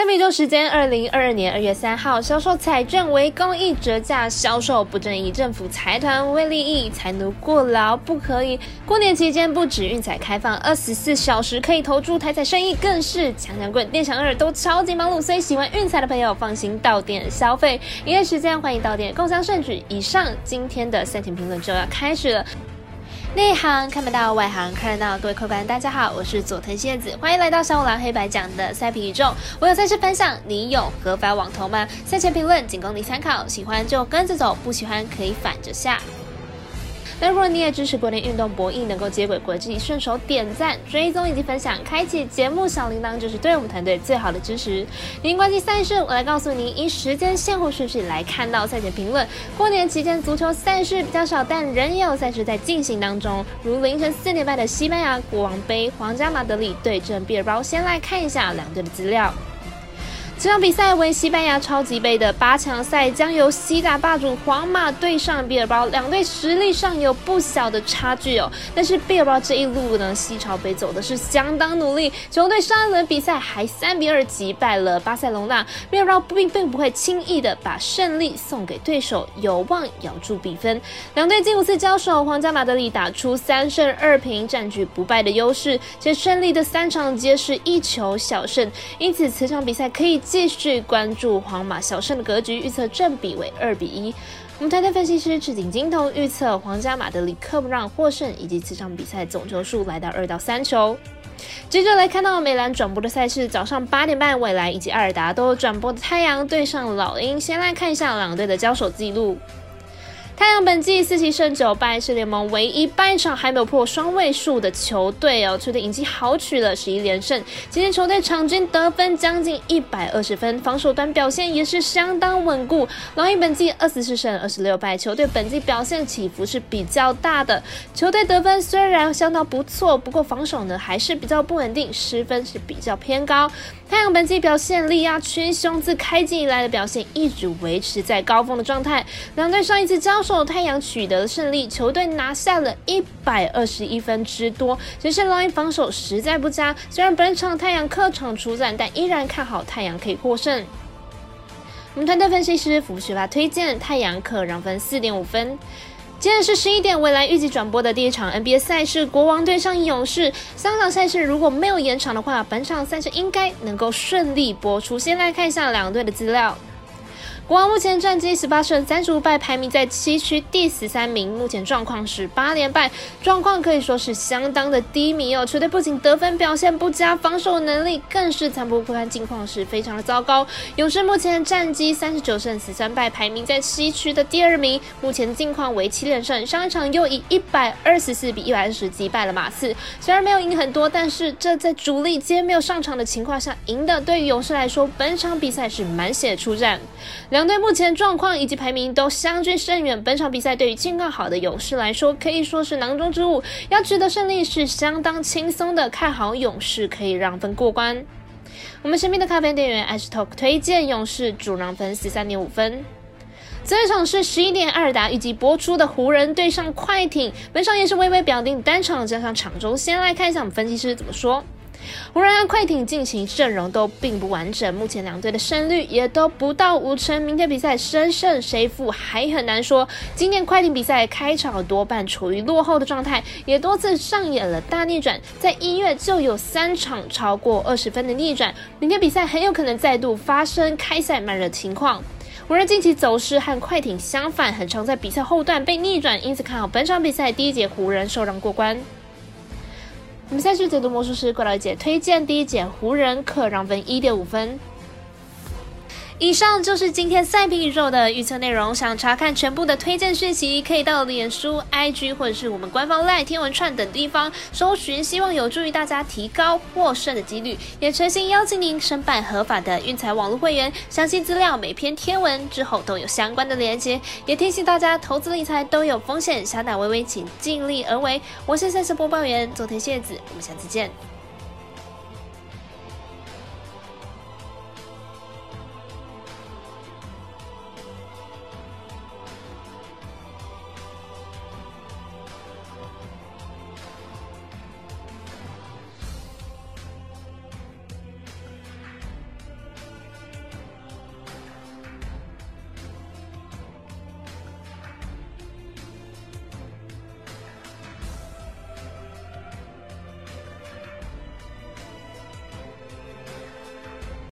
在美洲时间，二零二二年二月三号，销售彩券为公益折价销售，不正义政府财团为利益，财奴过劳不可以。过年期间不止运彩开放二十四小时可以投注台彩生意，更是强强棍、电强二都超级忙碌，所以喜欢运彩的朋友放心到店消费。营业时间欢迎到店共享盛举。以上今天的赛前评论就要开始了。内行看不到，外行看热闹。各位客官，大家好，我是佐藤蝎子，欢迎来到小五郎黑白讲的赛皮宇宙。我有赛事分享，你有合法网投吗？赛前评论仅供你参考，喜欢就跟着走，不喜欢可以反着下。那如果你也支持国内运动博弈能够接轨国际，顺手点赞、追踪以及分享，开启节目小铃铛，就是对我们团队最好的支持。您关心赛事，我来告诉您，以时间先后顺序来看到赛前评论。过年期间足球赛事比较少，但仍有赛事在进行当中，如凌晨四点半的西班牙国王杯，皇家马德里对阵毕尔包。先来看一下两队的资料。这场比赛为西班牙超级杯的八强赛，将由西甲霸主皇马对上毕尔包，两队实力上有不小的差距哦。但是毕尔包这一路呢，西超杯走的是相当努力，球队上一轮比赛还三比二击败了巴塞隆纳，毕尔包并并不会轻易的把胜利送给对手，有望咬住比分。两队近五次交手，皇家马德里打出三胜二平，占据不败的优势，且胜利的三场皆是一球小胜，因此此场比赛可以。继续关注皇马小胜的格局，预测正比为二比一。我们团队分析师赤井金童预测皇家马德里克不让获胜，以及这场比赛总球数来到二到三球。接着来看到美兰转播的赛事，早上八点半，未来以及阿尔达都有转播的太阳对上老鹰。先来看一下两队的交手记录。太阳本季四七胜九败，是联盟唯一半场还没有破双位数的球队哦。球队已经豪取了十一连胜，今天球队场均得分将近一百二十分，防守端表现也是相当稳固。老鹰本季二十四胜二十六败，球队本季表现起伏是比较大的。球队得分虽然相当不错，不过防守呢还是比较不稳定，失分是比较偏高。太阳本季表现力压群雄，自开季以来的表现一直维持在高峰的状态。两队上一次交手，太阳取得了胜利，球队拿下了一百二十一分之多。只是老鹰防守实在不佳，虽然本场太阳客场出战，但依然看好太阳可以获胜。我们团队分析师福学霸推荐太阳客让分四点五分。今天是十一点，未来预计转播的第一场 NBA 赛事，国王对上勇士。三场赛事如果没有延长的话，本场赛事应该能够顺利播出。先来看一下两队的资料。国王目前战绩十八胜三十五败，排名在西区第十三名。目前状况是八连败，状况可以说是相当的低迷哦。球队不仅得分表现不佳，防守能力更是残破不堪，境况是非常的糟糕。勇士目前战绩三十九胜十三败，排名在西区的第二名。目前境况为七连胜，上一场又以一百二十四比一百二十击败了马刺。虽然没有赢很多，但是这在主力皆没有上场的情况下赢的，对于勇士来说，本场比赛是满血出战。两队目前状况以及排名都相距甚远，本场比赛对于近况好的勇士来说可以说是囊中之物，要取得胜利是相当轻松的，看好勇士可以让分过关。我们身边的咖啡店员 Ash Talk 推荐勇士主让分十三点五分。这一场是十一点二打预计播出的湖人对上快艇，本场也是微微表定单场加上场中，先来看一下我们分析师怎么说。湖人和快艇近期阵容都并不完整，目前两队的胜率也都不到五成。明天比赛谁胜谁负还很难说。今年快艇比赛开场多半处于落后的状态，也多次上演了大逆转，在一月就有三场超过二十分的逆转。明天比赛很有可能再度发生开赛慢热情况。湖人近期走势和快艇相反，很常在比赛后段被逆转，因此看好本场比赛第一节湖人受让过关。我们下期解读魔术师郭老姐推荐第一节湖人客让分一点五分。以上就是今天赛评宇宙的预测内容。想查看全部的推荐讯息，可以到脸书、IG 或者是我们官方 LINE 天文串等地方搜寻，希望有助于大家提高获胜的几率。也诚心邀请您申办合法的运财网络会员，详细资料每篇天文之后都有相关的连接。也提醒大家，投资理财都有风险，小胆微微，请尽力而为。我是赛事播报员佐藤谢子，我们下次见。